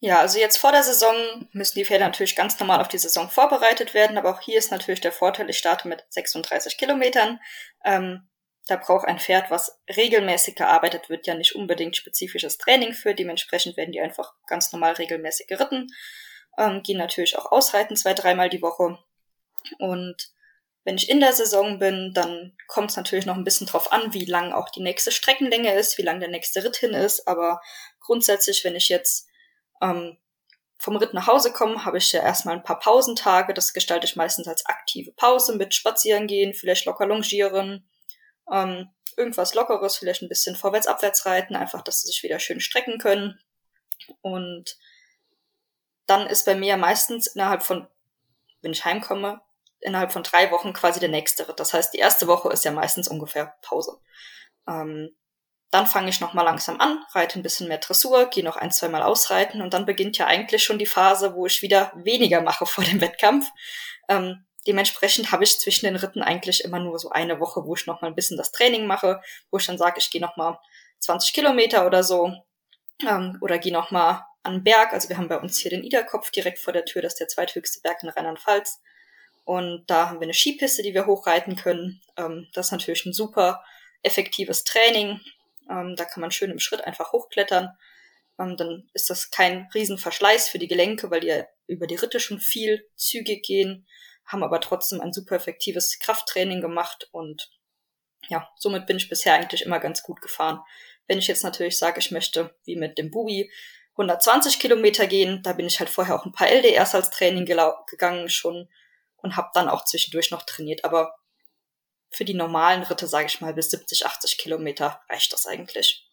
Ja, also jetzt vor der Saison müssen die Pferde natürlich ganz normal auf die Saison vorbereitet werden, aber auch hier ist natürlich der Vorteil, ich starte mit 36 Kilometern. Ähm, da braucht ein Pferd, was regelmäßig gearbeitet wird, ja nicht unbedingt spezifisches Training für. Dementsprechend werden die einfach ganz normal regelmäßig geritten, ähm, gehen natürlich auch ausreiten zwei, dreimal die Woche. Und Wenn ich in der Saison bin, dann kommt es natürlich noch ein bisschen drauf an, wie lang auch die nächste Streckenlänge ist, wie lang der nächste Ritt hin ist. Aber grundsätzlich, wenn ich jetzt ähm, vom Ritt nach Hause komme, habe ich ja erstmal ein paar Pausentage. Das gestalte ich meistens als aktive Pause mit Spazieren gehen, vielleicht locker longieren, ähm, irgendwas Lockeres, vielleicht ein bisschen vorwärts-abwärts reiten, einfach, dass sie sich wieder schön strecken können. Und dann ist bei mir meistens innerhalb von, wenn ich heimkomme, innerhalb von drei Wochen quasi der nächste Ritt. Das heißt, die erste Woche ist ja meistens ungefähr Pause. Ähm, dann fange ich nochmal langsam an, reite ein bisschen mehr Dressur, gehe noch ein, zwei Mal ausreiten und dann beginnt ja eigentlich schon die Phase, wo ich wieder weniger mache vor dem Wettkampf. Ähm, dementsprechend habe ich zwischen den Ritten eigentlich immer nur so eine Woche, wo ich nochmal ein bisschen das Training mache, wo ich dann sage, ich gehe nochmal 20 Kilometer oder so ähm, oder gehe nochmal an den Berg. Also wir haben bei uns hier den Iderkopf direkt vor der Tür, das ist der zweithöchste Berg in Rheinland-Pfalz. Und da haben wir eine Skipiste, die wir hochreiten können. Ähm, das ist natürlich ein super effektives Training. Ähm, da kann man schön im Schritt einfach hochklettern. Ähm, dann ist das kein Riesenverschleiß für die Gelenke, weil die ja über die Ritte schon viel zügig gehen, haben aber trotzdem ein super effektives Krafttraining gemacht und ja, somit bin ich bisher eigentlich immer ganz gut gefahren. Wenn ich jetzt natürlich sage, ich möchte, wie mit dem Bubi, 120 Kilometer gehen, da bin ich halt vorher auch ein paar LDRs als Training gegangen schon und habe dann auch zwischendurch noch trainiert. Aber für die normalen Ritte, sage ich mal, bis 70, 80 Kilometer reicht das eigentlich.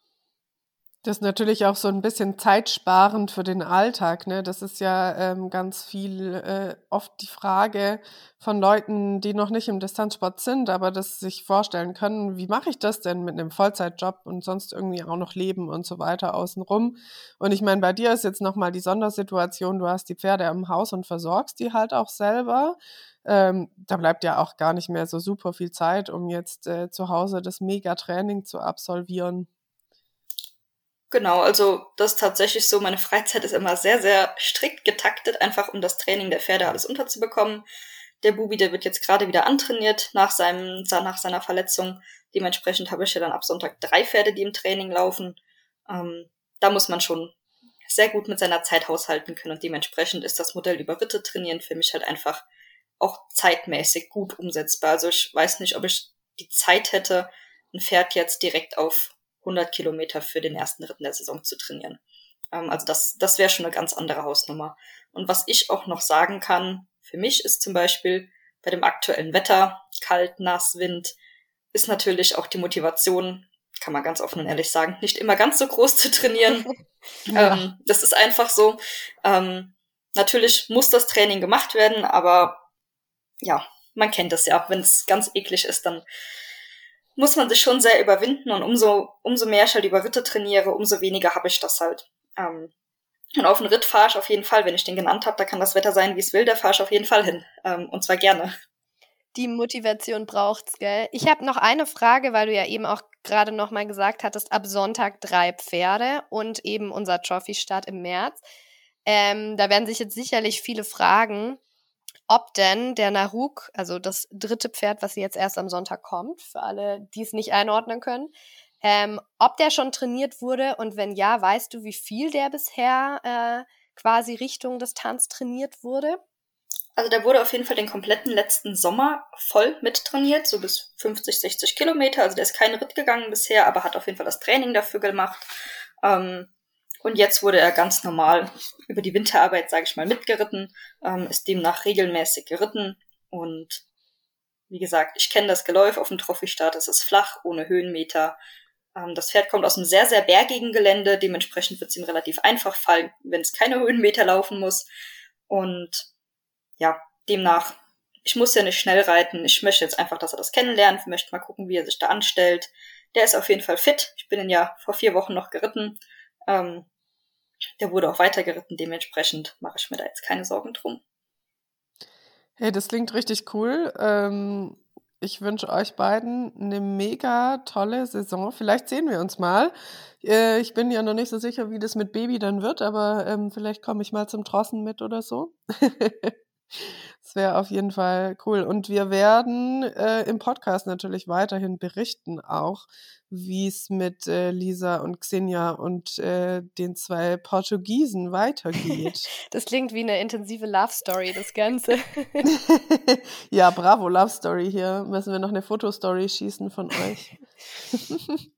Das ist natürlich auch so ein bisschen zeitsparend für den Alltag. Ne? Das ist ja ähm, ganz viel äh, oft die Frage von Leuten, die noch nicht im Distanzsport sind, aber das sich vorstellen können, wie mache ich das denn mit einem Vollzeitjob und sonst irgendwie auch noch leben und so weiter außenrum. Und ich meine, bei dir ist jetzt nochmal die Sondersituation, du hast die Pferde im Haus und versorgst die halt auch selber. Ähm, da bleibt ja auch gar nicht mehr so super viel Zeit, um jetzt äh, zu Hause das Mega-Training zu absolvieren.
Genau, also das ist tatsächlich so, meine Freizeit ist immer sehr, sehr strikt getaktet, einfach um das Training der Pferde alles unterzubekommen. Der Bubi, der wird jetzt gerade wieder antrainiert nach, seinem, nach seiner Verletzung. Dementsprechend habe ich ja dann ab Sonntag drei Pferde, die im Training laufen. Ähm, da muss man schon sehr gut mit seiner Zeit haushalten können und dementsprechend ist das Modell über Ritte trainieren für mich halt einfach auch zeitmäßig gut umsetzbar. Also ich weiß nicht, ob ich die Zeit hätte, ein Pferd jetzt direkt auf 100 Kilometer für den ersten Ritt der Saison zu trainieren. Ähm, also das, das wäre schon eine ganz andere Hausnummer. Und was ich auch noch sagen kann, für mich ist zum Beispiel bei dem aktuellen Wetter, kalt, nass, Wind, ist natürlich auch die Motivation, kann man ganz offen und ehrlich sagen, nicht immer ganz so groß zu trainieren. ja. ähm, das ist einfach so. Ähm, natürlich muss das Training gemacht werden, aber ja, man kennt das ja. Wenn es ganz eklig ist, dann muss man sich schon sehr überwinden und umso, umso mehr ich halt über Ritte trainiere, umso weniger habe ich das halt. Ähm, und auf den Ritt fahre ich auf jeden Fall, wenn ich den genannt habe, da kann das Wetter sein, wie es will, da fahre ich auf jeden Fall hin. Ähm, und zwar gerne.
Die Motivation braucht's, gell? Ich habe noch eine Frage, weil du ja eben auch gerade noch mal gesagt hattest, ab Sonntag drei Pferde und eben unser Trophy-Start im März. Ähm, da werden sich jetzt sicherlich viele fragen, ob denn der Naruk, also das dritte Pferd, was jetzt erst am Sonntag kommt, für alle, die es nicht einordnen können, ähm, ob der schon trainiert wurde und wenn ja, weißt du, wie viel der bisher äh, quasi Richtung Distanz trainiert wurde?
Also der wurde auf jeden Fall den kompletten letzten Sommer voll mittrainiert, so bis 50, 60 Kilometer. Also der ist keinen Ritt gegangen bisher, aber hat auf jeden Fall das Training dafür gemacht. Ähm, und jetzt wurde er ganz normal über die Winterarbeit, sage ich mal, mitgeritten, ähm, ist demnach regelmäßig geritten. Und wie gesagt, ich kenne das Geläuf auf dem Trophy-Start. Es ist flach, ohne Höhenmeter. Ähm, das Pferd kommt aus einem sehr, sehr bergigen Gelände. Dementsprechend wird es ihm relativ einfach fallen, wenn es keine Höhenmeter laufen muss. Und ja, demnach, ich muss ja nicht schnell reiten. Ich möchte jetzt einfach, dass er das kennenlernt. Ich möchte mal gucken, wie er sich da anstellt. Der ist auf jeden Fall fit. Ich bin ihn ja vor vier Wochen noch geritten. Ähm, der wurde auch weitergeritten, dementsprechend mache ich mir da jetzt keine Sorgen drum.
Hey, das klingt richtig cool. Ähm, ich wünsche euch beiden eine mega tolle Saison. Vielleicht sehen wir uns mal. Äh, ich bin ja noch nicht so sicher, wie das mit Baby dann wird, aber ähm, vielleicht komme ich mal zum Trossen mit oder so. das wäre auf jeden Fall cool. Und wir werden äh, im Podcast natürlich weiterhin berichten, auch wie es mit äh, Lisa und Xenia und äh, den zwei Portugiesen weitergeht.
das klingt wie eine intensive Love Story, das Ganze.
ja, bravo, Love Story. Hier müssen wir noch eine Fotostory schießen von euch.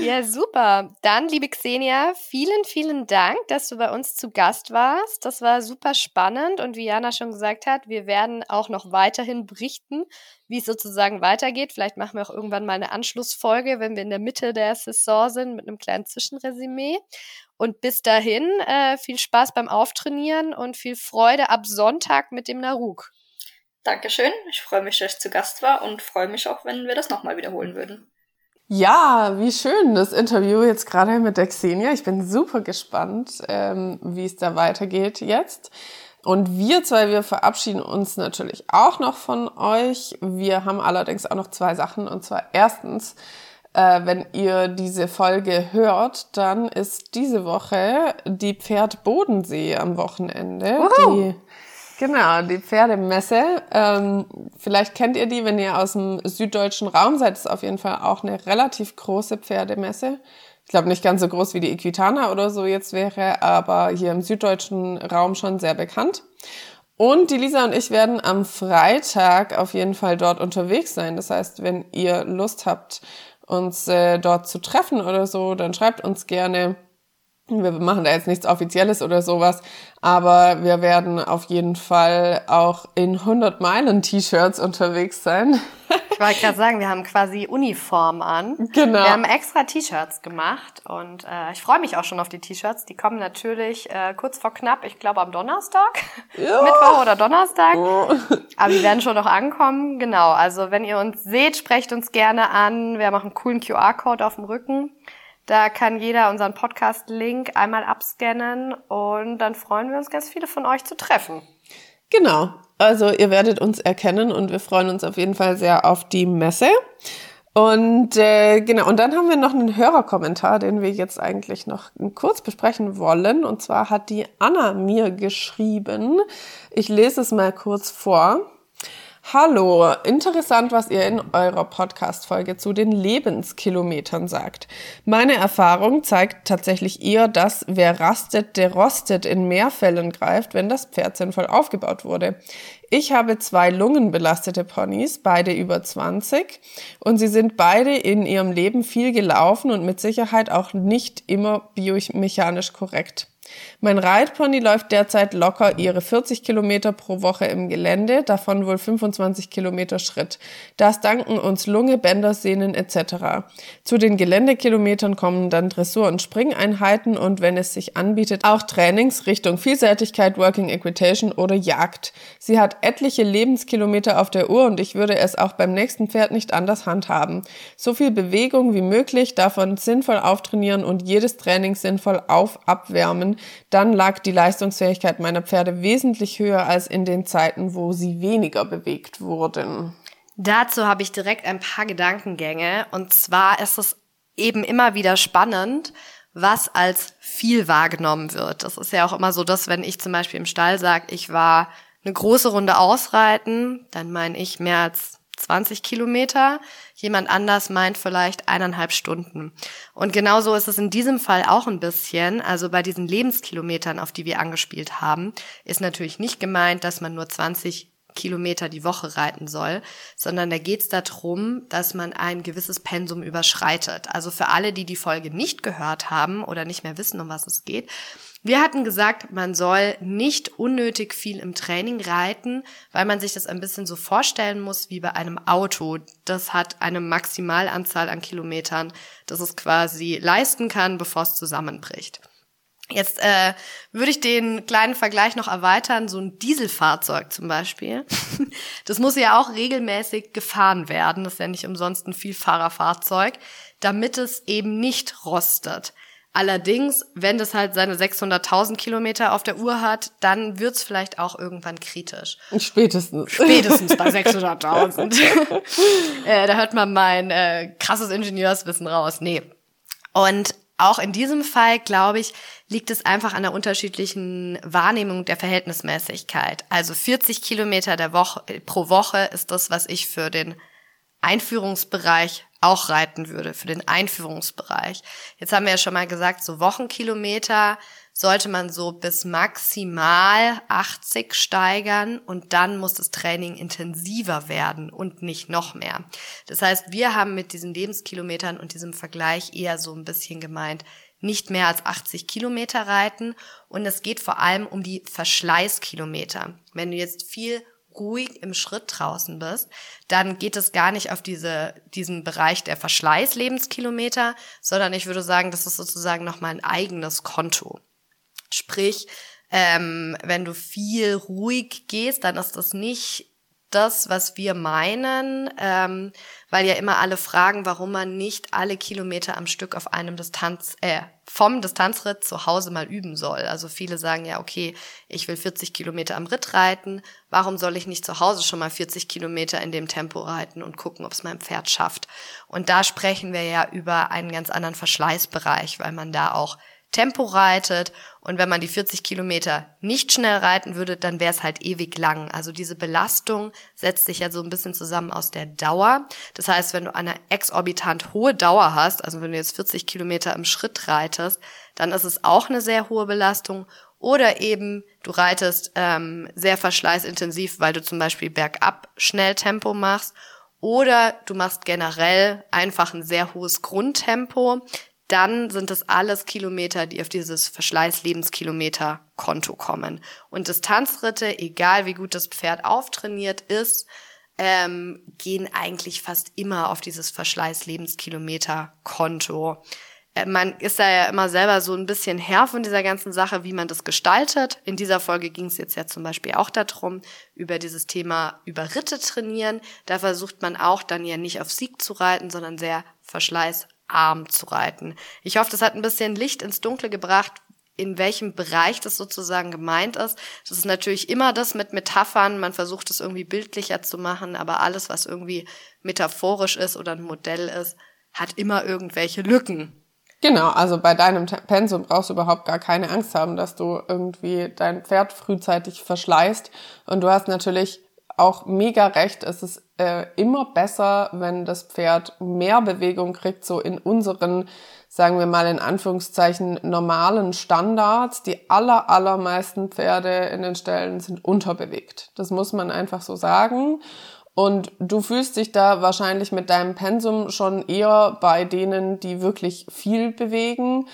Ja, super. Dann, liebe Xenia, vielen, vielen Dank, dass du bei uns zu Gast warst. Das war super spannend und wie Jana schon gesagt hat, wir werden auch noch weiterhin berichten, wie es sozusagen weitergeht. Vielleicht machen wir auch irgendwann mal eine Anschlussfolge, wenn wir in der Mitte der Saison sind, mit einem kleinen Zwischenresümee. Und bis dahin, äh, viel Spaß beim Auftrainieren und viel Freude ab Sonntag mit dem Naruk.
Dankeschön. Ich freue mich, dass ich zu Gast war und freue mich auch, wenn wir das nochmal wiederholen würden.
Ja, wie schön das Interview jetzt gerade mit der Xenia. Ich bin super gespannt, ähm, wie es da weitergeht jetzt. Und wir zwei, wir verabschieden uns natürlich auch noch von euch. Wir haben allerdings auch noch zwei Sachen. Und zwar erstens, äh, wenn ihr diese Folge hört, dann ist diese Woche die Pferd Bodensee am Wochenende. Wow. Die Genau, die Pferdemesse. Ähm, vielleicht kennt ihr die, wenn ihr aus dem süddeutschen Raum seid. Das ist auf jeden Fall auch eine relativ große Pferdemesse. Ich glaube nicht ganz so groß wie die Equitana oder so jetzt wäre, aber hier im süddeutschen Raum schon sehr bekannt. Und die Lisa und ich werden am Freitag auf jeden Fall dort unterwegs sein. Das heißt, wenn ihr Lust habt, uns äh, dort zu treffen oder so, dann schreibt uns gerne. Wir machen da jetzt nichts Offizielles oder sowas, aber wir werden auf jeden Fall auch in 100 Meilen T-Shirts unterwegs sein.
Ich wollte gerade sagen, wir haben quasi Uniform an. Genau. Wir haben extra T-Shirts gemacht und äh, ich freue mich auch schon auf die T-Shirts. Die kommen natürlich äh, kurz vor knapp, ich glaube am Donnerstag, ja. Mittwoch oder Donnerstag. Oh. Aber die werden schon noch ankommen. Genau, also wenn ihr uns seht, sprecht uns gerne an. Wir haben auch einen coolen QR-Code auf dem Rücken. Da kann jeder unseren Podcast-Link einmal abscannen und dann freuen wir uns, ganz viele von euch zu treffen.
Genau. Also ihr werdet uns erkennen und wir freuen uns auf jeden Fall sehr auf die Messe. Und äh, genau, und dann haben wir noch einen Hörerkommentar, den wir jetzt eigentlich noch kurz besprechen wollen. Und zwar hat die Anna mir geschrieben. Ich lese es mal kurz vor. Hallo, interessant, was ihr in eurer Podcast-Folge zu den Lebenskilometern sagt. Meine Erfahrung zeigt tatsächlich eher, dass wer rastet, der rostet in mehr Fällen greift, wenn das Pferd sinnvoll aufgebaut wurde. Ich habe zwei lungenbelastete Ponys, beide über 20, und sie sind beide in ihrem Leben viel gelaufen und mit Sicherheit auch nicht immer biomechanisch korrekt. Mein Reitpony läuft derzeit locker ihre 40 Kilometer pro Woche im Gelände, davon wohl 25 Kilometer Schritt. Das danken uns Lunge, Bänder, Sehnen etc. Zu den Geländekilometern kommen dann Dressur- und Springeinheiten und wenn es sich anbietet, auch Trainings Richtung Vielseitigkeit, Working Equitation oder Jagd. Sie hat etliche Lebenskilometer auf der Uhr und ich würde es auch beim nächsten Pferd nicht anders handhaben. So viel Bewegung wie möglich, davon sinnvoll auftrainieren und jedes Training sinnvoll auf abwärmen, dann lag die Leistungsfähigkeit meiner Pferde wesentlich höher als in den Zeiten, wo sie weniger bewegt wurden.
Dazu habe ich direkt ein paar Gedankengänge. Und zwar ist es eben immer wieder spannend, was als viel wahrgenommen wird. Das ist ja auch immer so, dass wenn ich zum Beispiel im Stall sage, ich war eine große Runde ausreiten, dann meine ich mehr als 20 Kilometer. Jemand anders meint vielleicht eineinhalb Stunden. Und genauso ist es in diesem Fall auch ein bisschen. Also bei diesen Lebenskilometern, auf die wir angespielt haben, ist natürlich nicht gemeint, dass man nur 20 Kilometer die Woche reiten soll, sondern da geht es darum, dass man ein gewisses Pensum überschreitet. Also für alle, die die Folge nicht gehört haben oder nicht mehr wissen, um was es geht, wir hatten gesagt, man soll nicht unnötig viel im Training reiten, weil man sich das ein bisschen so vorstellen muss wie bei einem Auto. Das hat eine Maximalanzahl an Kilometern, das es quasi leisten kann, bevor es zusammenbricht. Jetzt äh, würde ich den kleinen Vergleich noch erweitern, so ein Dieselfahrzeug zum Beispiel. Das muss ja auch regelmäßig gefahren werden, das ist ja nicht umsonst ein Vielfahrerfahrzeug, damit es eben nicht rostet. Allerdings, wenn das halt seine 600.000 Kilometer auf der Uhr hat, dann wird's vielleicht auch irgendwann kritisch.
Spätestens.
Spätestens bei 600.000. äh, da hört man mein äh, krasses Ingenieurswissen raus. Nee. Und auch in diesem Fall, glaube ich, liegt es einfach an der unterschiedlichen Wahrnehmung der Verhältnismäßigkeit. Also 40 Kilometer der Woche, pro Woche ist das, was ich für den Einführungsbereich auch reiten würde, für den Einführungsbereich. Jetzt haben wir ja schon mal gesagt, so Wochenkilometer sollte man so bis maximal 80 steigern und dann muss das Training intensiver werden und nicht noch mehr. Das heißt, wir haben mit diesen Lebenskilometern und diesem Vergleich eher so ein bisschen gemeint, nicht mehr als 80 Kilometer reiten und es geht vor allem um die Verschleißkilometer. Wenn du jetzt viel ruhig im Schritt draußen bist, dann geht es gar nicht auf diese, diesen Bereich der Verschleißlebenskilometer, sondern ich würde sagen, das ist sozusagen nochmal ein eigenes Konto. Sprich, ähm, wenn du viel ruhig gehst, dann ist das nicht das, was wir meinen, ähm, weil ja immer alle fragen, warum man nicht alle Kilometer am Stück auf einem Distanz, äh, vom Distanzritt zu Hause mal üben soll. Also viele sagen ja, okay, ich will 40 Kilometer am Ritt reiten, warum soll ich nicht zu Hause schon mal 40 Kilometer in dem Tempo reiten und gucken, ob es mein Pferd schafft? Und da sprechen wir ja über einen ganz anderen Verschleißbereich, weil man da auch Tempo reitet und wenn man die 40 Kilometer nicht schnell reiten würde, dann wäre es halt ewig lang. Also diese Belastung setzt sich ja so ein bisschen zusammen aus der Dauer. Das heißt, wenn du eine exorbitant hohe Dauer hast, also wenn du jetzt 40 Kilometer im Schritt reitest, dann ist es auch eine sehr hohe Belastung. Oder eben du reitest ähm, sehr verschleißintensiv, weil du zum Beispiel bergab schnell Tempo machst. Oder du machst generell einfach ein sehr hohes Grundtempo dann sind das alles Kilometer, die auf dieses Verschleiß-Lebenskilometer-Konto kommen. Und Distanzritte, egal wie gut das Pferd auftrainiert ist, ähm, gehen eigentlich fast immer auf dieses Verschleiß-Lebenskilometer-Konto. Äh, man ist da ja immer selber so ein bisschen Herr von dieser ganzen Sache, wie man das gestaltet. In dieser Folge ging es jetzt ja zum Beispiel auch darum, über dieses Thema über Ritte trainieren. Da versucht man auch dann ja nicht auf Sieg zu reiten, sondern sehr verschleiß arm zu reiten. Ich hoffe, das hat ein bisschen Licht ins Dunkle gebracht, in welchem Bereich das sozusagen gemeint ist. Das ist natürlich immer das mit Metaphern. Man versucht es irgendwie bildlicher zu machen, aber alles, was irgendwie metaphorisch ist oder ein Modell ist, hat immer irgendwelche Lücken.
Genau, also bei deinem Pensum brauchst du überhaupt gar keine Angst haben, dass du irgendwie dein Pferd frühzeitig verschleißt. Und du hast natürlich auch mega recht. Es ist äh, immer besser, wenn das Pferd mehr Bewegung kriegt, so in unseren, sagen wir mal in Anführungszeichen, normalen Standards. Die aller, allermeisten Pferde in den Ställen sind unterbewegt. Das muss man einfach so sagen. Und du fühlst dich da wahrscheinlich mit deinem Pensum schon eher bei denen, die wirklich viel bewegen.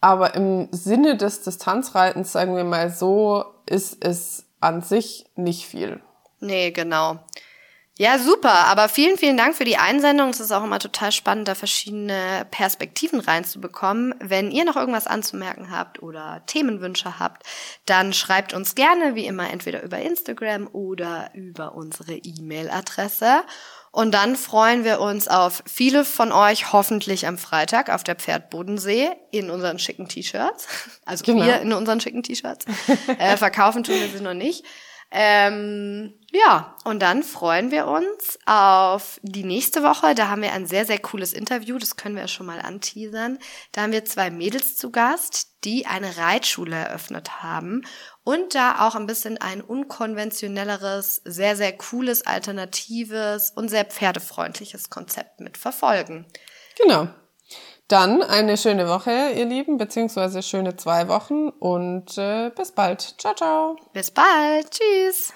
Aber im Sinne des Distanzreitens, sagen wir mal so, ist es an sich nicht viel.
Nee, genau. Ja, super. Aber vielen, vielen Dank für die Einsendung. Es ist auch immer total spannend, da verschiedene Perspektiven reinzubekommen. Wenn ihr noch irgendwas anzumerken habt oder Themenwünsche habt, dann schreibt uns gerne, wie immer, entweder über Instagram oder über unsere E-Mail-Adresse. Und dann freuen wir uns auf viele von euch hoffentlich am Freitag auf der Pferdbodensee in unseren schicken T-Shirts. Also genau. wir in unseren schicken T-Shirts. äh, verkaufen tun wir sie noch nicht. Ähm, ja, und dann freuen wir uns auf die nächste Woche. Da haben wir ein sehr, sehr cooles Interview. Das können wir ja schon mal anteasern. Da haben wir zwei Mädels zu Gast, die eine Reitschule eröffnet haben und da auch ein bisschen ein unkonventionelleres, sehr, sehr cooles, alternatives und sehr pferdefreundliches Konzept mit verfolgen.
Genau. Dann eine schöne Woche, ihr Lieben, beziehungsweise schöne zwei Wochen und äh, bis bald. Ciao, ciao.
Bis bald. Tschüss.